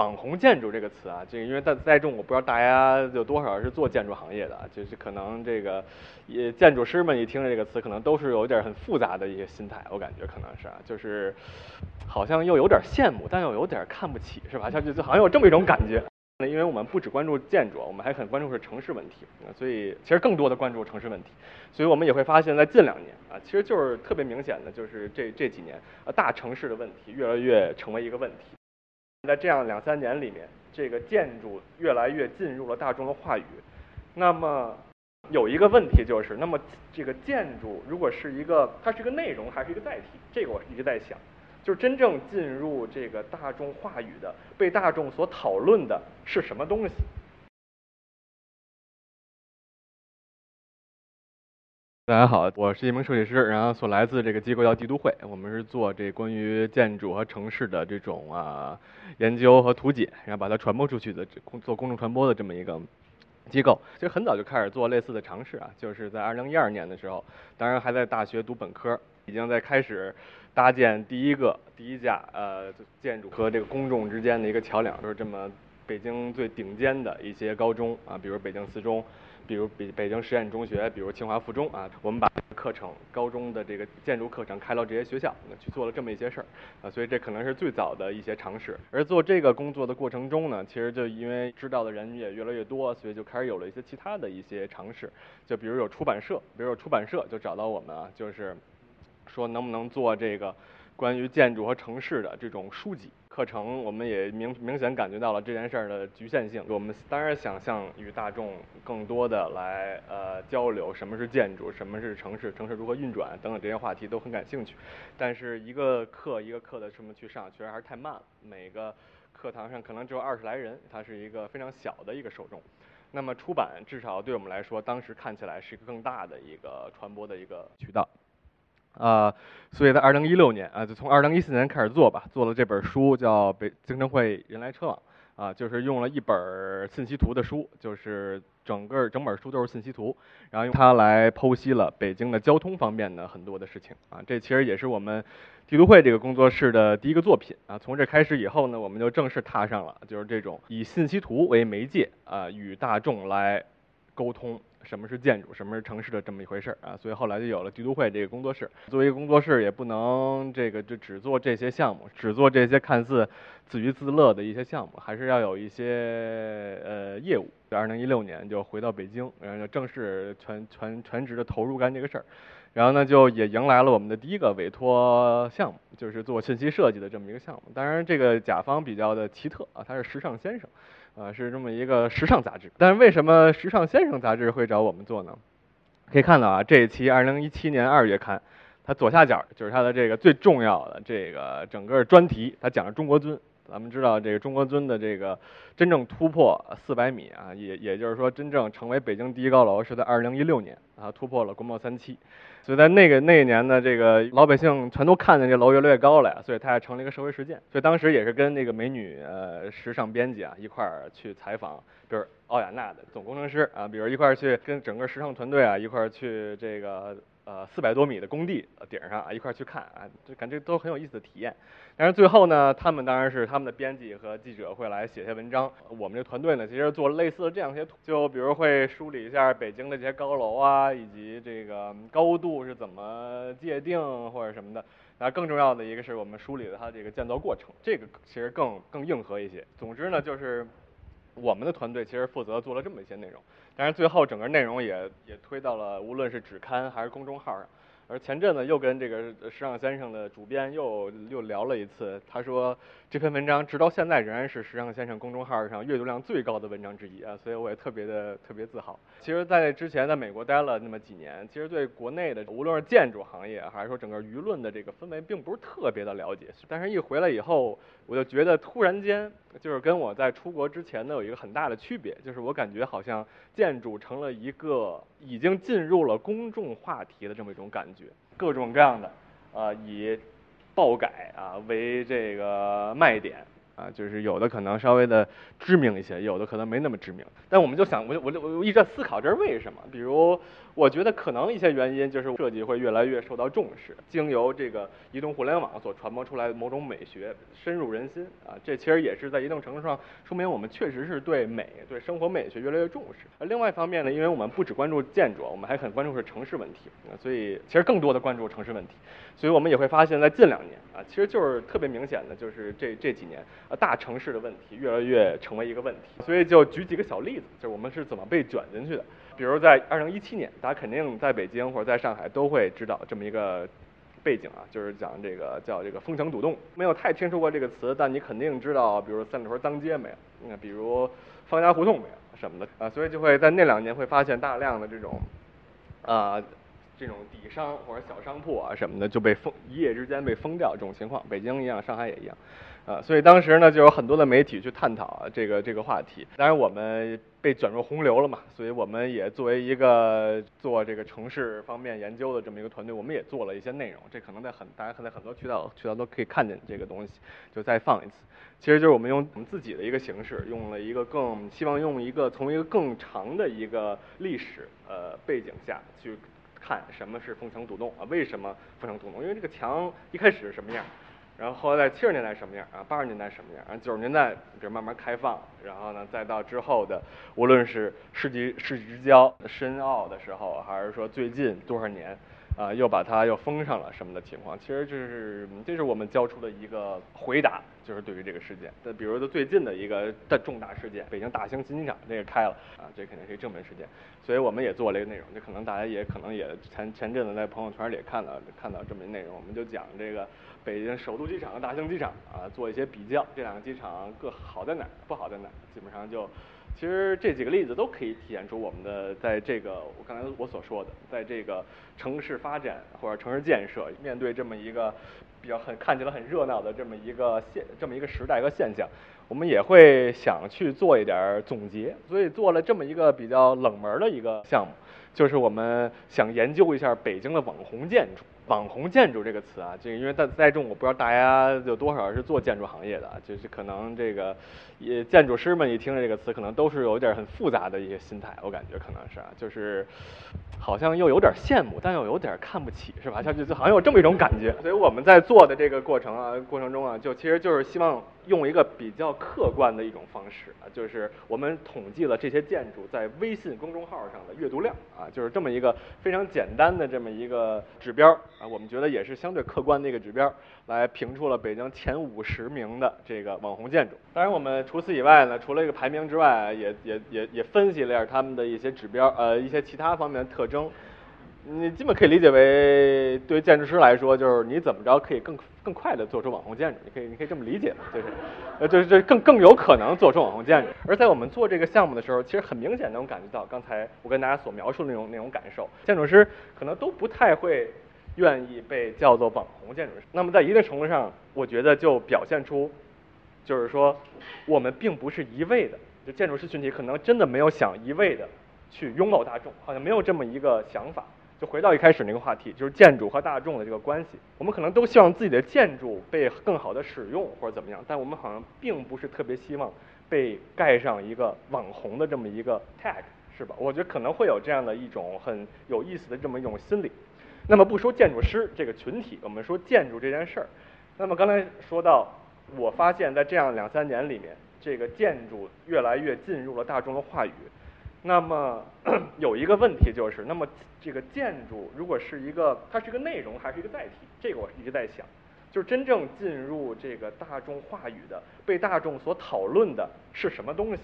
网红建筑这个词啊，这因为在在众我不知道大家有多少是做建筑行业的，就是可能这个也建筑师们一听这个词，可能都是有点很复杂的一些心态，我感觉可能是啊，就是好像又有点羡慕，但又有点看不起，是吧？像就就好像有这么一种感觉。那因为我们不只关注建筑，我们还很关注是城市问题，所以其实更多的关注城市问题，所以我们也会发现，在近两年啊，其实就是特别明显的，就是这这几年啊，大城市的问题越来越成为一个问题。在这样两三年里面，这个建筑越来越进入了大众的话语。那么有一个问题就是，那么这个建筑如果是一个，它是一个内容还是一个载体？这个我一直在想。就是真正进入这个大众话语的、被大众所讨论的是什么东西？大家好，我是一名设计师，然后所来自这个机构叫帝都会，我们是做这关于建筑和城市的这种啊研究和图解，然后把它传播出去的，做公众传播的这么一个机构。其实很早就开始做类似的尝试啊，就是在二零一二年的时候，当然还在大学读本科，已经在开始。搭建第一个第一架呃建筑和这个公众之间的一个桥梁，就是这么北京最顶尖的一些高中啊，比如北京四中，比如北北京实验中学，比如清华附中啊，我们把课程高中的这个建筑课程开到这些学校，去做了这么一些事儿啊，所以这可能是最早的一些尝试。而做这个工作的过程中呢，其实就因为知道的人也越来越多，所以就开始有了一些其他的一些尝试，就比如有出版社，比如有出版社就找到我们啊，就是。说能不能做这个关于建筑和城市的这种书籍课程？我们也明明显感觉到了这件事儿的局限性。我们当然想象与大众更多的来呃交流，什么是建筑，什么是城市，城市如何运转等等这些话题都很感兴趣。但是一个课一个课的这么去上，确实还是太慢了。每个课堂上可能只有二十来人，它是一个非常小的一个受众。那么出版至少对我们来说，当时看起来是一个更大的一个传播的一个渠道。啊，所以在二零一六年啊，就从二零一四年开始做吧，做了这本书叫《北京城会人来车往》啊，就是用了一本信息图的书，就是整个整本书都是信息图，然后用它来剖析了北京的交通方面的很多的事情啊。这其实也是我们帝都会这个工作室的第一个作品啊。从这开始以后呢，我们就正式踏上了就是这种以信息图为媒介啊，与大众来沟通。什么是建筑，什么是城市的这么一回事儿啊？所以后来就有了帝都会这个工作室。作为一个工作室，也不能这个就只做这些项目，只做这些看似自娱自乐的一些项目，还是要有一些呃业务。在二零一六年就回到北京，然后就正式全全全职的投入干这个事儿。然后呢，就也迎来了我们的第一个委托项目，就是做信息设计的这么一个项目。当然，这个甲方比较的奇特啊，他是时尚先生。啊，是这么一个时尚杂志，但是为什么时尚先生杂志会找我们做呢？可以看到啊，这一期二零一七年二月刊，它左下角就是它的这个最重要的这个整个专题，它讲了中国尊。咱们知道这个中国尊的这个真正突破四百米啊，也也就是说真正成为北京第一高楼是在二零一六年啊，突破了国贸三期。所以在那个那一年呢，这个老百姓全都看见这楼越来越高了呀，所以它也成了一个社会事件。所以当时也是跟那个美女呃时尚编辑啊一块儿去采访，就是奥雅纳的总工程师啊，比如一块儿去跟整个时尚团队啊一块儿去这个。呃，四百多米的工地顶上啊，一块去看啊，就感觉都很有意思的体验。但是最后呢，他们当然是他们的编辑和记者会来写些文章。我们这团队呢，其实做类似的这样一些图，就比如会梳理一下北京的这些高楼啊，以及这个高度是怎么界定或者什么的。那更重要的一个是我们梳理了它这个建造过程，这个其实更更硬核一些。总之呢，就是。我们的团队其实负责做了这么一些内容，但是最后整个内容也也推到了无论是纸刊还是公众号上。而前阵子又跟这个时尚先生的主编又又聊了一次，他说这篇文章直到现在仍然是时尚先生公众号上阅读量最高的文章之一啊，所以我也特别的特别自豪。其实，在之前在美国待了那么几年，其实对国内的无论是建筑行业还是说整个舆论的这个氛围，并不是特别的了解。但是一回来以后，我就觉得突然间就是跟我在出国之前呢有一个很大的区别，就是我感觉好像建筑成了一个已经进入了公众话题的这么一种感觉。各种各样的，呃，以爆改啊为这个卖点啊，就是有的可能稍微的知名一些，有的可能没那么知名。但我们就想，我就我就我一直在思考这是为什么。比如，我觉得可能一些原因就是设计会越来越受到重视，经由这个移动互联网所传播出来的某种美学深入人心啊，这其实也是在一定程度上说明我们确实是对美、对生活美学越来越重视。而另外一方面呢，因为我们不只关注建筑，我们还很关注是城市问题啊，所以其实更多的关注城市问题。所以我们也会发现，在近两年啊，其实就是特别明显的，就是这这几年啊，大城市的问题越来越成为一个问题。所以就举几个小例子，就是我们是怎么被卷进去的。比如在二零一七年，大家肯定在北京或者在上海都会知道这么一个背景啊，就是讲这个叫这个封墙堵洞。没有太听说过这个词，但你肯定知道，比如三里屯当街没有，那比如方家胡同没有什么的啊，所以就会在那两年会发现大量的这种啊。这种底商或者小商铺啊什么的就被封，一夜之间被封掉这种情况，北京一样，上海也一样，啊，所以当时呢就有很多的媒体去探讨啊这个这个话题。当然我们被卷入洪流了嘛，所以我们也作为一个做这个城市方面研究的这么一个团队，我们也做了一些内容。这可能在很大家可能在很多渠道渠道都可以看见这个东西，就再放一次。其实就是我们用我们自己的一个形式，用了一个更希望用一个从一个更长的一个历史呃背景下去。看什么是封墙堵洞啊？为什么封墙堵洞？因为这个墙一开始是什么样，然后后来在七十年代什么样啊？八十年代什么样？然后九十年代就慢慢开放，然后呢，再到之后的，无论是世纪世纪之交深奥的时候，还是说最近多少年。啊，又把它又封上了什么的情况？其实这是这是我们交出的一个回答，就是对于这个事件。那比如说最近的一个的重大事件，北京大兴新机场这个开了啊，这肯定是一个正门事件，所以我们也做了一个内容。这可能大家也可能也前前阵子在朋友圈里看到看到这么一内容，我们就讲这个北京首都机场和大兴机场啊，做一些比较，这两个机场各好在哪儿，不好在哪儿，基本上就。其实这几个例子都可以体现出我们的在这个我刚才我所说的，在这个城市发展或者城市建设面对这么一个比较很看起来很热闹的这么一个现这么一个时代和现象，我们也会想去做一点总结，所以做了这么一个比较冷门的一个项目，就是我们想研究一下北京的网红建筑。网红建筑这个词啊，这个因为在在众，我不知道大家有多少是做建筑行业的，就是可能这个也建筑师们一听这个词，可能都是有点很复杂的一些心态，我感觉可能是啊，就是好像又有点羡慕，但又有点看不起，是吧？像就就好像有这么一种感觉。所以我们在做的这个过程啊，过程中啊，就其实就是希望。用一个比较客观的一种方式啊，就是我们统计了这些建筑在微信公众号上的阅读量啊，就是这么一个非常简单的这么一个指标啊，我们觉得也是相对客观的一个指标，来评出了北京前五十名的这个网红建筑。当然，我们除此以外呢，除了一个排名之外，也也也也分析了一下他们的一些指标，呃，一些其他方面的特征。你基本可以理解为，对于建筑师来说，就是你怎么着可以更更快的做出网红建筑，你可以你可以这么理解，就是，呃，就是就更更有可能做出网红建筑。而在我们做这个项目的时候，其实很明显能感觉到，刚才我跟大家所描述的那种那种感受，建筑师可能都不太会愿意被叫做网红建筑师。那么在一定程度上，我觉得就表现出，就是说，我们并不是一味的，就建筑师群体可能真的没有想一味的去拥抱大众，好像没有这么一个想法。就回到一开始那个话题，就是建筑和大众的这个关系。我们可能都希望自己的建筑被更好的使用或者怎么样，但我们好像并不是特别希望被盖上一个网红的这么一个 tag，是吧？我觉得可能会有这样的一种很有意思的这么一种心理。那么不说建筑师这个群体，我们说建筑这件事儿。那么刚才说到，我发现在这样两三年里面，这个建筑越来越进入了大众的话语。那么 有一个问题就是，那么这个建筑如果是一个，它是一个内容还是一个载体？这个我一直在想，就是真正进入这个大众话语的、被大众所讨论的是什么东西？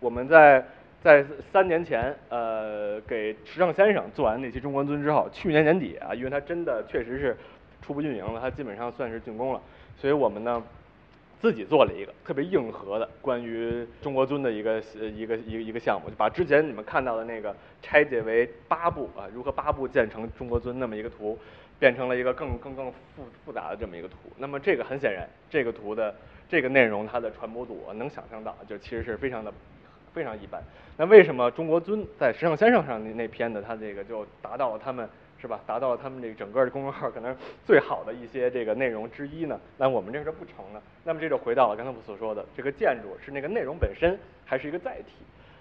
我们在在三年前，呃，给时尚先生做完那期中关尊之后，去年年底啊，因为他真的确实是初步运营了，他基本上算是竣工了，所以我们呢。自己做了一个特别硬核的关于中国尊的一个一个一个一个项目，就把之前你们看到的那个拆解为八步啊，如何八步建成中国尊那么一个图，变成了一个更更更复复杂的这么一个图。那么这个很显然，这个图的这个内容它的传播度能想象到，就其实是非常的非常一般。那为什么中国尊在时尚先生上那那篇的它这个就达到了他们是吧？达到了他们这个整个的公众号可能最好的一些这个内容之一呢？那我们这个是不成呢？那么这就回到了刚才我所说的，这个建筑是那个内容本身，还是一个载体？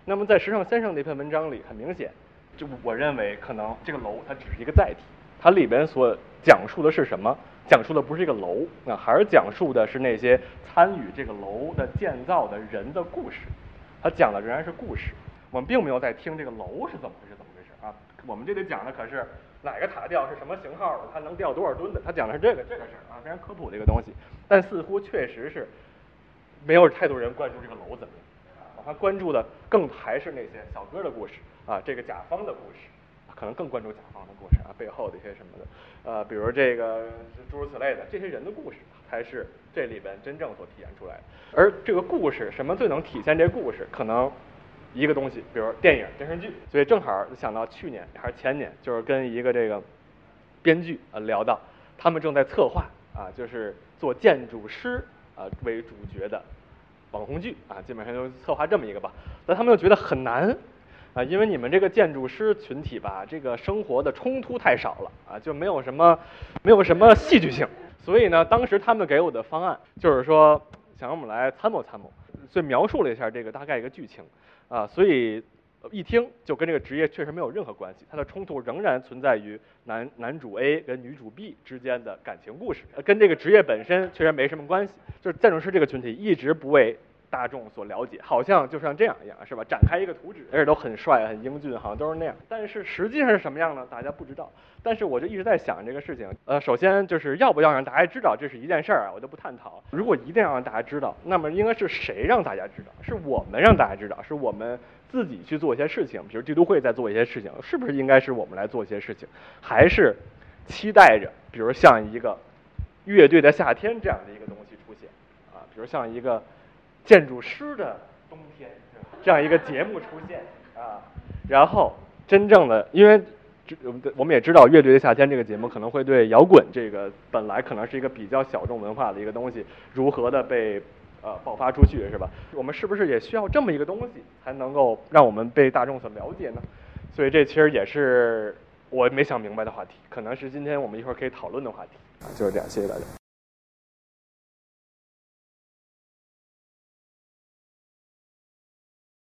那么在时尚先生那篇文章里，很明显，就我认为可能这个楼它只是一个载体，它里边所讲述的是什么？讲述的不是一个楼，那还是讲述的是那些参与这个楼的建造的人的故事。他讲的仍然是故事，我们并没有在听这个楼是怎么回事，怎么回事啊？我们这里讲的可是哪个塔吊是什么型号的，它能吊多少吨的？他讲的是这个这个事儿啊，非常科普的一个东西。但似乎确实是没有太多人关注这个楼怎么样，啊，他关注的更还是那些小哥的故事啊，这个甲方的故事，可能更关注甲方的故事啊，背后的一些什么的，呃，比如这个诸如此类的这些人的故事，才是这里边真正所体现出来的。而这个故事，什么最能体现这故事？可能一个东西，比如电影、电视剧。所以正好想到去年还是前年，就是跟一个这个编剧啊聊到，他们正在策划啊，就是做建筑师啊为主角的网红剧啊，基本上就策划这么一个吧。但他们又觉得很难啊，因为你们这个建筑师群体吧，这个生活的冲突太少了啊，就没有什么没有什么戏剧性。所以呢，当时他们给我的方案就是说。想让我们来参谋参谋，所以描述了一下这个大概一个剧情，啊，所以一听就跟这个职业确实没有任何关系，它的冲突仍然存在于男男主 A 跟女主 B 之间的感情故事，跟这个职业本身确实没什么关系，就是建筑师这个群体一直不为。大众所了解，好像就像这样一样，是吧？展开一个图纸，而且都很帅、很英俊，好像都是那样。但是实际上是什么样呢？大家不知道。但是我就一直在想这个事情。呃，首先就是要不要让大家知道这是一件事儿啊？我就不探讨。如果一定要让大家知道，那么应该是谁让大家知道？是我们让大家知道，是我们自己去做一些事情，比如帝都会在做一些事情，是不是应该是我们来做一些事情？还是期待着，比如像一个乐队的夏天这样的一个东西出现啊？比如像一个。建筑师的冬天，这样一个节目出现啊，然后真正的，因为这我们也知道乐队的夏天这个节目可能会对摇滚这个本来可能是一个比较小众文化的一个东西，如何的被呃爆发出去是吧？我们是不是也需要这么一个东西才能够让我们被大众所了解呢？所以这其实也是我没想明白的话题，可能是今天我们一会儿可以讨论的话题啊，就是这样，谢谢大家。